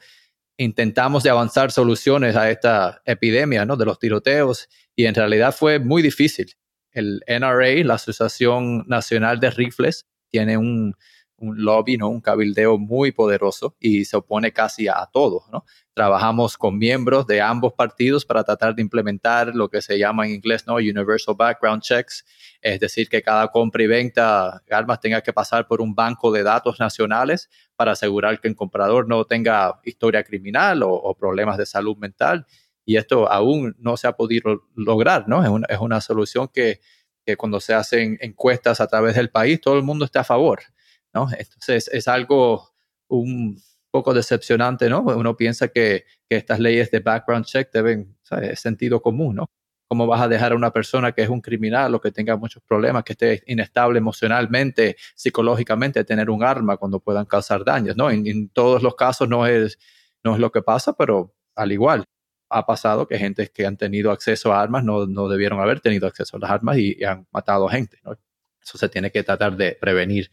intentamos de avanzar soluciones a esta epidemia, ¿no? De los tiroteos y en realidad fue muy difícil el NRA, la Asociación Nacional de Rifles, tiene un, lobby, ¿no? un cabildeo muy poderoso y se opone casi a, todo. Trabajamos con miembros de ambos partidos para tratar de implementar lo que se llama en inglés ¿no? Universal Background Checks, es decir, que cada compra y venta de armas tenga que pasar por un banco de datos nacionales para asegurar que el comprador no tenga historia criminal o problemas de salud mental y esto aún no se ha podido lograr, ¿no? Es una, es una solución que, que, cuando se hacen encuestas a través del país, todo el mundo está a favor, ¿no? Entonces es algo un poco decepcionante, ¿no? Uno piensa que, que estas leyes de background check deben, ser sentido común, ¿no? ¿Cómo vas a dejar a una persona que es un criminal o que tenga muchos problemas, que esté inestable emocionalmente, psicológicamente, tener un arma cuando puedan causar daños, ¿no? En, en todos los casos no es, no es lo que pasa, pero al igual, ha pasado que gente que han tenido acceso a armas no, no debieron haber tenido acceso a las armas y, han matado gente. ¿no? Eso se tiene que tratar de prevenir.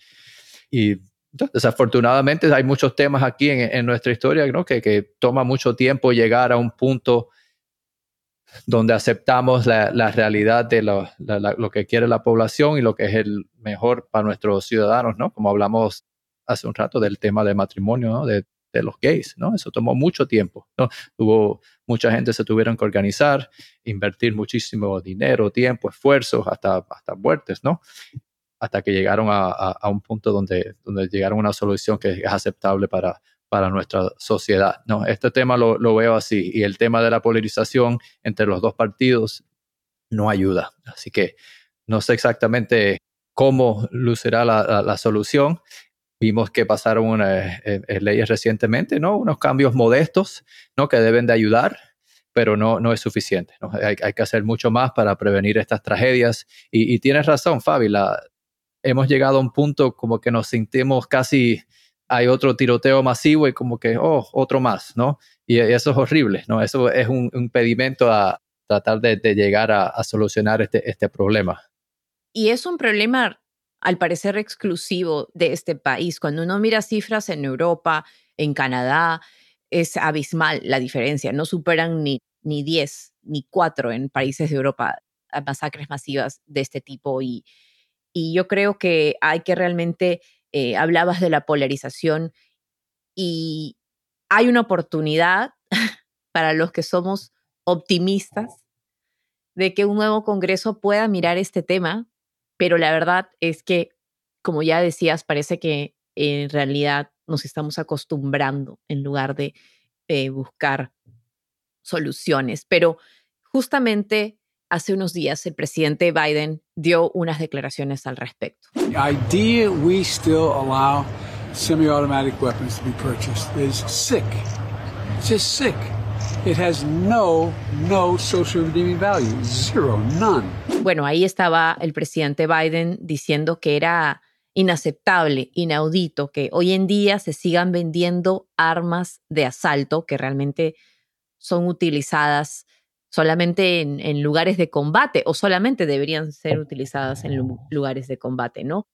Y desafortunadamente hay muchos temas aquí en, nuestra historia que, que, toma mucho tiempo llegar a un punto donde aceptamos la, la realidad de lo, lo, que quiere la población y lo que es el mejor para nuestros ciudadanos, ¿no? Como hablamos hace un rato del tema de matrimonio, ¿no? de de los gays, ¿no? Eso tomó mucho tiempo, ¿no? Hubo mucha gente se tuvieron que organizar, invertir muchísimo dinero, tiempo, esfuerzos, hasta, hasta muertes, ¿no? Hasta que llegaron a, un punto donde, donde llegaron a una solución que es aceptable para, para nuestra sociedad, ¿no? Este tema lo, veo así y el tema de la polarización entre los dos partidos no ayuda. Así que no sé exactamente cómo lucirá la, la solución. Vimos que pasaron unas eh, eh, leyes recientemente, ¿no? Unos cambios modestos, ¿no? Que deben de ayudar, pero no, no es suficiente. ¿no? Hay, hay, que hacer mucho más para prevenir estas tragedias. Y, tienes razón, Fabi, la, hemos llegado a un punto como que nos sentimos casi, hay otro tiroteo masivo y como que, oh, otro más, ¿no? Y eso es horrible, ¿no? Eso es un, impedimento a tratar de, de llegar a, a, solucionar este, este problema. Y es un problema al parecer exclusivo de este país. Cuando uno mira cifras en Europa, en Canadá, es abismal la diferencia. No superan ni, ni 10, ni 4 en países de Europa masacres masivas de este tipo. Y, y yo creo que hay que realmente, eh, hablabas de la polarización y hay una oportunidad para los que somos optimistas de que un nuevo Congreso pueda mirar este tema pero la verdad es que, como ya decías, parece que en realidad nos estamos acostumbrando en lugar de buscar soluciones. Pero justamente hace unos días el presidente Biden dio unas declaraciones al respecto. idea we still allow semi-automatic weapons to be purchased is sick. It's just sick. It has no, no social redeeming value. Zero, none. Bueno, ahí estaba el presidente Biden diciendo que era inaceptable, inaudito, que hoy en día se sigan vendiendo armas de asalto que realmente son utilizadas solamente en, lugares de combate o solamente deberían ser utilizadas en lugares de combate, ¿no?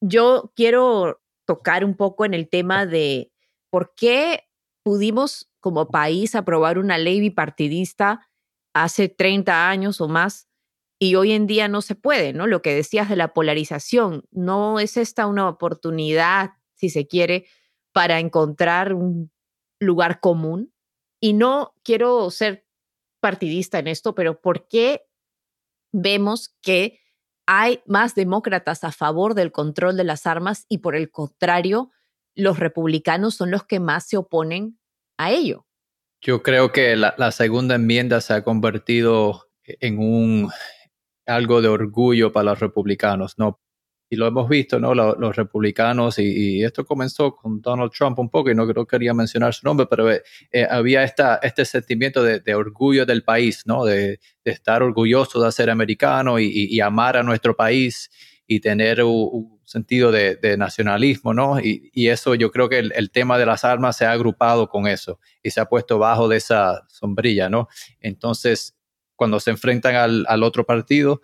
Yo quiero tocar un poco en el tema de por qué pudimos como país aprobar una ley bipartidista hace 30 años o más y hoy en día no se puede, ¿no? Lo que decías de la polarización, no es esta una oportunidad, si se quiere, para encontrar un lugar común. Y no quiero ser partidista en esto, pero ¿por qué vemos que hay más demócratas a favor del control de las armas y por el contrario, los republicanos son los que más se oponen a ello? Yo creo que la, segunda enmienda se ha convertido en un algo de orgullo para los republicanos, ¿no? Y lo hemos visto, ¿no? Los, republicanos, y, esto comenzó con Donald Trump un poco, y no, creo quería mencionar su nombre, pero eh, eh, había esta, este sentimiento de, orgullo del país, ¿no? De, estar orgulloso de ser americano y, amar a nuestro país y tener un, sentido de, nacionalismo, ¿no? Y, eso yo creo que el, tema de las armas se ha agrupado con eso y se ha puesto bajo de esa sombrilla, ¿no? Entonces, cuando se enfrentan al, otro partido,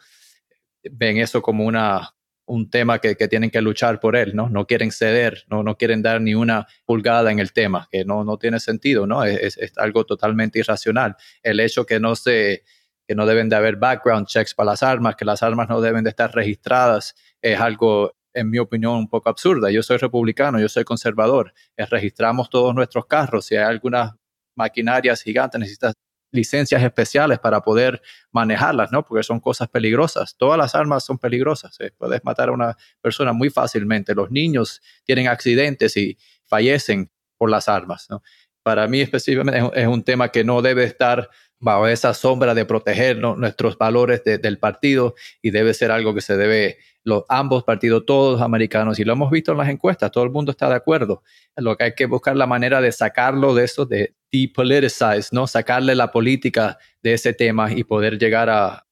ven eso como una, un tema que, tienen que luchar por él, ¿no? No quieren ceder, no, no quieren dar ni una pulgada en el tema, que no, no tiene sentido, ¿no? Es, algo totalmente irracional. El hecho que no se que no deben de haber background checks para las armas, que las armas no deben de estar registradas, es algo, en mi opinión, un poco absurda. Yo soy republicano, yo soy conservador. registramos todos nuestros carros. Si hay algunas maquinarias gigantes, necesitas licencias especiales para poder manejarlas, ¿no? Porque son cosas peligrosas. Todas las armas son peligrosas. ¿eh? Puedes matar a una persona muy fácilmente. Los niños tienen accidentes y fallecen por las armas, ¿no? Para mí específicamente es un tema que no debe estar bajo esa sombra de proteger nuestros valores del partido y debe ser algo que se debe los ambos partidos, todos los americanos, y lo hemos visto en las encuestas, todo el mundo está de acuerdo. Lo que hay que buscar la manera de sacarlo de eso, de depoliticize, ¿no? Sacarle la política de ese tema y poder llegar a,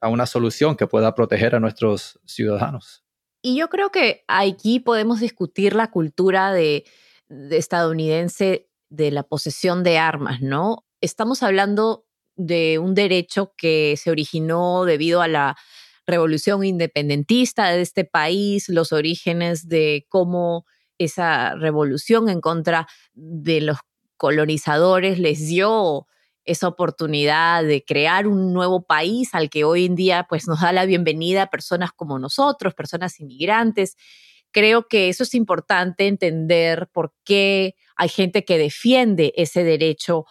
a una solución que pueda proteger a nuestros ciudadanos. Y yo creo que aquí podemos discutir la cultura de estadounidense de la posesión de armas, ¿no? Estamos hablando de un derecho que se originó debido a la revolución independentista de este país, los orígenes de cómo esa revolución en contra de los colonizadores les dio esa oportunidad de crear un nuevo país al que hoy en día pues nos da la bienvenida personas como nosotros, personas inmigrantes. Creo que eso es importante entender por qué hay gente que defiende ese derecho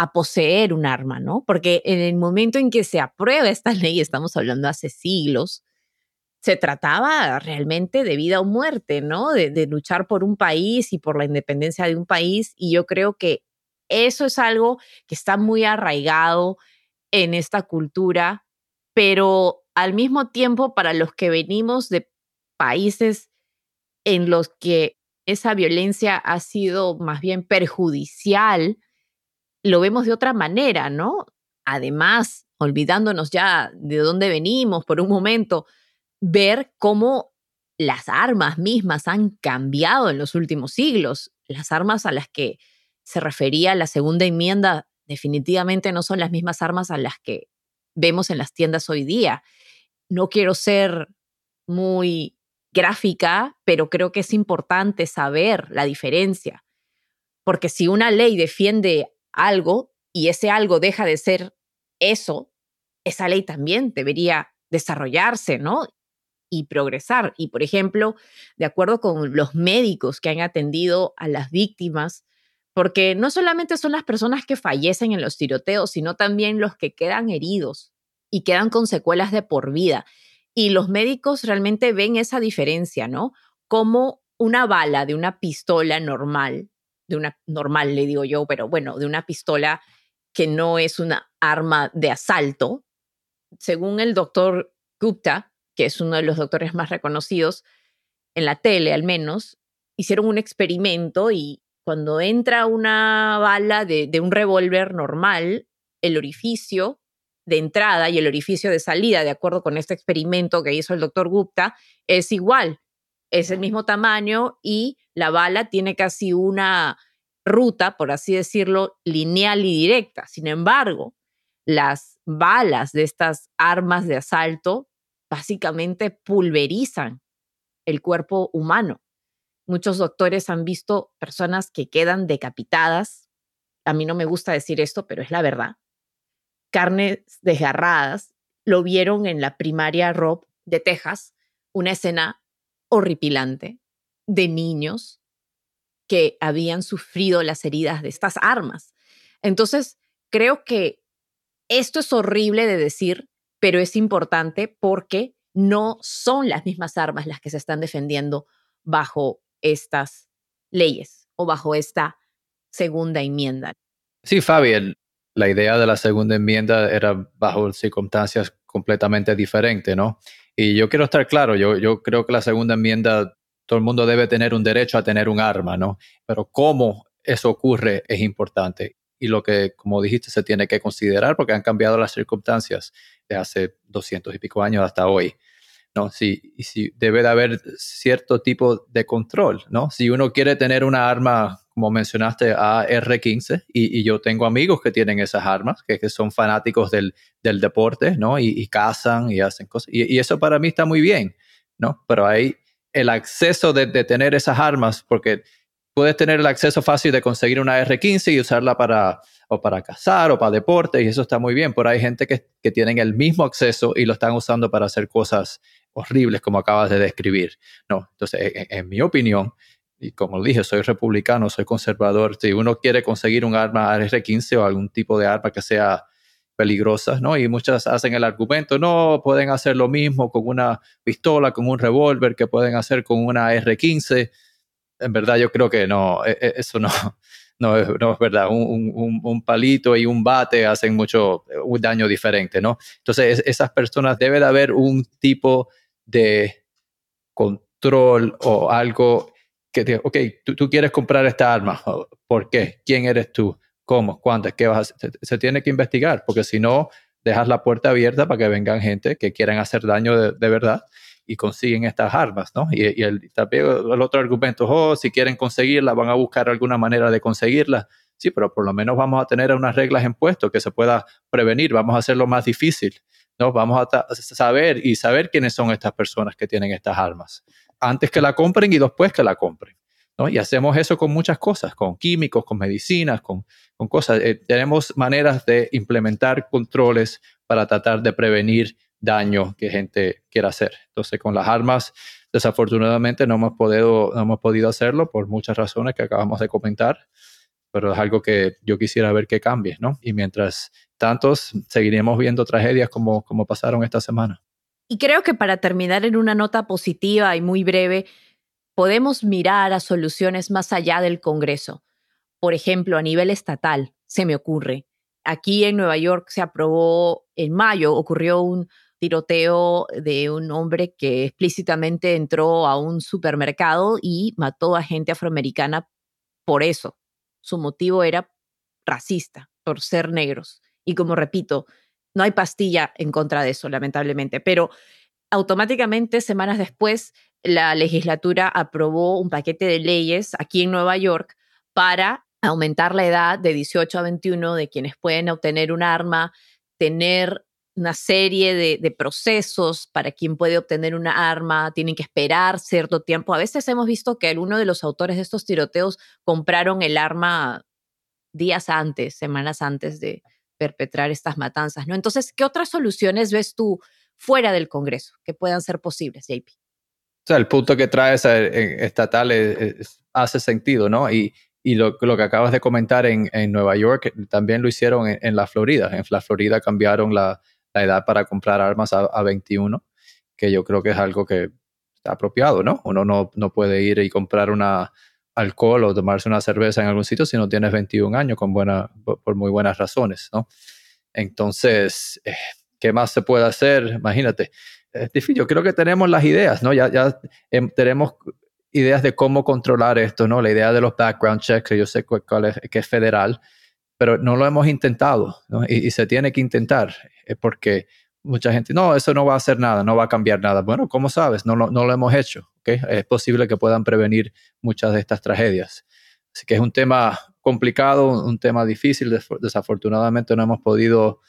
a poseer un arma, ¿no? Porque en el momento en que se aprueba esta ley, estamos hablando hace siglos, se trataba realmente de vida o muerte, ¿no? De, luchar por un país y por la independencia de un país. Y yo creo que eso es algo que está muy arraigado en esta cultura, pero al mismo tiempo para los que venimos de países en los que esa violencia ha sido más bien perjudicial, lo vemos de otra manera, ¿no? Además, olvidándonos ya de dónde venimos por un momento, ver cómo las armas mismas han cambiado en los últimos siglos. Las armas a las que se refería la segunda enmienda definitivamente no son las mismas armas a las que vemos en las tiendas hoy día. No quiero ser muy gráfica, pero creo que es importante saber la diferencia. Porque si una ley defiende algo y ese algo deja de ser eso, esa ley también debería desarrollarse, ¿no? Y progresar. Y, por ejemplo, de acuerdo con los médicos que han atendido a las víctimas, porque no solamente son las personas que fallecen en los tiroteos, sino también los que quedan heridos y quedan con secuelas de por vida. Y los médicos realmente ven esa diferencia, ¿no? Como una bala de una pistola normal de una normal, le digo yo, pero bueno, de una pistola que no es una arma de asalto. Según el doctor Gupta, que es uno de los doctores más reconocidos en la tele al menos, hicieron un experimento y Cuando entra una bala de, de un revólver normal, el orificio de entrada y el orificio de salida, de acuerdo con este experimento que hizo el doctor Gupta, es igual, es el mismo tamaño y la bala tiene casi una ruta, por así decirlo, lineal y directa. Sin embargo, las balas de estas armas de asalto básicamente pulverizan el cuerpo humano. Muchos doctores han visto personas que quedan decapitadas. A mí no me gusta decir esto, pero es la verdad. Carnes desgarradas. Lo vieron en la primaria Rob de Texas, una escena horripilante de niños que habían sufrido las heridas de estas armas. Entonces, creo que esto es horrible de decir, pero es importante porque no son las mismas armas las que se están defendiendo bajo estas leyes o bajo esta segunda enmienda. Sí, Fabi, la idea de la segunda enmienda era bajo circunstancias completamente diferentes, ¿no? Y yo quiero estar claro, yo, yo creo que la segunda enmienda, todo el mundo debe tener un derecho a tener un arma, ¿no? Pero cómo eso ocurre es importante y lo que, como dijiste, se tiene que considerar porque han cambiado las circunstancias de hace 200 y pico años hasta hoy. ¿no? Si, y si debe de haber cierto tipo de control, ¿no? Si uno quiere tener una arma, como mencionaste, AR-15, y, y, yo tengo amigos que tienen esas armas, que, que son fanáticos del, del, deporte, ¿no? Y, y, cazan y hacen cosas. Y, y, eso para mí está muy bien, ¿no? Pero hay el acceso de, tener esas armas, porque puedes tener el acceso fácil de conseguir una AR-15 y usarla para o para cazar o para deporte y eso está muy bien, pero hay gente que, que tienen el mismo acceso y lo están usando para hacer cosas horribles como acabas de describir. No, entonces, en, mi opinión, y como dije, soy republicano, soy conservador, si uno quiere conseguir un arma AR-15 o algún tipo de arma que sea peligrosa, ¿no? Y muchas hacen el argumento, no, pueden hacer lo mismo con una pistola, con un revólver, que pueden hacer con una AR-15. En verdad yo creo que no, e, e, eso no, no, no es verdad, un, palito y un bate hacen mucho daño diferente, ¿no? Entonces, esas personas debe de haber un tipo de control o algo que te, ok, tú, tú, quieres comprar esta arma, ¿por qué? ¿Quién eres tú? ¿Cómo? ¿Cuántas? ¿Qué vas a hacer? Se, tiene que investigar, porque si no, dejas la puerta abierta para que vengan gente que quieran hacer daño de, verdad y consiguen estas armas, ¿no? Y, el, también el otro argumento, oh, si quieren conseguirla, van a buscar alguna manera de conseguirla. Sí, pero por lo menos vamos a tener unas reglas en puesto que se pueda prevenir, vamos a hacerlo más difícil. ¿no? Vamos a saber y saber quiénes son estas personas que tienen estas armas, antes que la compren y después que la compren. ¿No? Y hacemos eso con muchas cosas, con químicos, con medicinas, con, con cosas. Eh, tenemos maneras de implementar controles para tratar de prevenir daño que gente quiera hacer. Entonces, con las armas, desafortunadamente no hemos podido, no hemos podido hacerlo por muchas razones que acabamos de comentar pero es algo que yo quisiera ver que cambie, ¿no? Y mientras tantos, seguiremos viendo tragedias como, como pasaron esta semana. Y creo que para terminar en una nota positiva y muy breve, podemos mirar a soluciones más allá del Congreso. Por ejemplo, a nivel estatal, se me ocurre. Aquí en Nueva York se aprobó en mayo, ocurrió un tiroteo de un hombre que explícitamente entró a un supermercado y mató a gente afroamericana por eso, su motivo era racista, por ser negros. Y como repito, no hay pastilla en contra de eso, lamentablemente, pero automáticamente, semanas después, la legislatura aprobó un paquete de leyes aquí en Nueva York para aumentar la edad de 18 a 21 de quienes pueden obtener un arma, tener una serie de, procesos para quien puede obtener una arma, tienen que esperar cierto tiempo. A veces hemos visto que algunos de los autores de estos tiroteos compraron el arma días antes, semanas antes de perpetrar estas matanzas, ¿no? Entonces, ¿qué otras soluciones ves tú fuera del Congreso que puedan ser posibles, JP? O sea, el punto que traes estatal hace sentido, ¿no? Y, y lo, lo, que acabas de comentar en, en Nueva York también lo hicieron en, en, la Florida. En la Florida cambiaron la, la edad para comprar armas a, a, 21, que yo creo que es algo que está apropiado, ¿no? Uno no, no puede ir y comprar una alcohol o tomarse una cerveza en algún sitio si no tienes 21 años con buena, por muy buenas razones, ¿no? Entonces, eh, ¿qué más se puede hacer? Imagínate, es. Yo creo que tenemos las ideas, ¿no? Ya, ya eh, tenemos ideas de cómo controlar esto, ¿no? La idea de los background checks, que yo sé cuál es, que es federal, pero no lo hemos intentado, ¿no? y, se tiene que intentar, eh, porque mucha gente, no, eso no va a hacer nada, no va a cambiar nada. Bueno, ¿cómo sabes? No, no, no lo hemos hecho, ¿okay? Es posible que puedan prevenir muchas de estas tragedias. Así que es un tema complicado, un tema difícil, desafortunadamente no hemos podido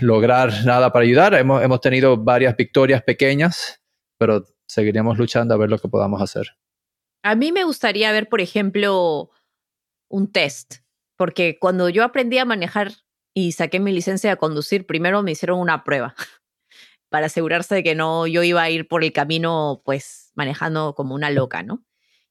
lograr nada para ayudar. Hemos, hemos tenido varias victorias pequeñas, pero seguiremos luchando a ver lo que podamos hacer. A mí me gustaría ver, por ejemplo, un test, porque cuando yo aprendí a manejar y saqué mi licencia de conducir, primero me hicieron una prueba para asegurarse de que no yo iba a ir por el camino pues manejando como una loca, ¿no?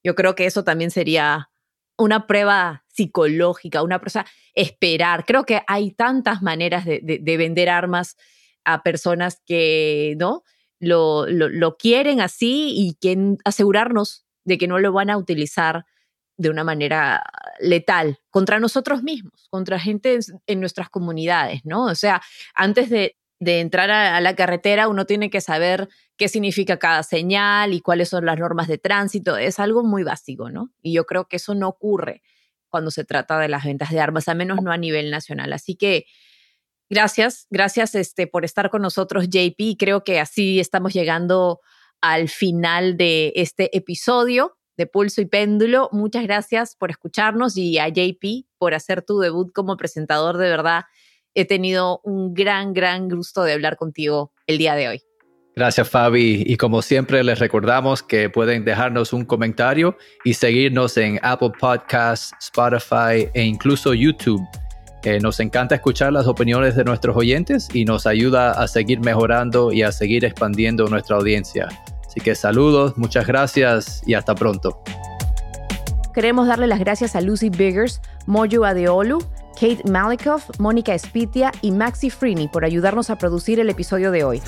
Yo creo que eso también sería una prueba psicológica, una prueba, esperar. Creo que hay tantas maneras de, de, vender armas a personas que, ¿no? Lo, lo, quieren así y que asegurarnos de que no lo van a utilizar de una manera letal contra nosotros mismos, contra gente en, nuestras comunidades, ¿no? O sea, antes de, entrar a, la carretera uno tiene que saber qué significa cada señal y cuáles son las normas de tránsito. Es algo muy básico, ¿no? Y yo creo que eso no ocurre cuando se trata de las ventas de armas, al menos no a nivel nacional. Así que gracias, gracias este, por estar con nosotros, JP. Creo que así estamos llegando al final de este episodio de Pulso y Péndulo. Muchas gracias por escucharnos y a JP por hacer tu debut como presentador. De verdad, he tenido un gran, gran gusto de hablar contigo el día de hoy. Gracias Fabi y como siempre les recordamos que pueden dejarnos un comentario y seguirnos en Apple Podcasts, Spotify e incluso YouTube. Eh, nos encanta escuchar las opiniones de nuestros oyentes y nos ayuda a seguir mejorando y a seguir expandiendo nuestra audiencia. Así que saludos, muchas gracias y hasta pronto. Queremos darle las gracias a Lucy Biggers, Mojo Adeolu, Kate Malikoff, Mónica Espitia y Maxi Freeney por ayudarnos a producir el episodio de hoy.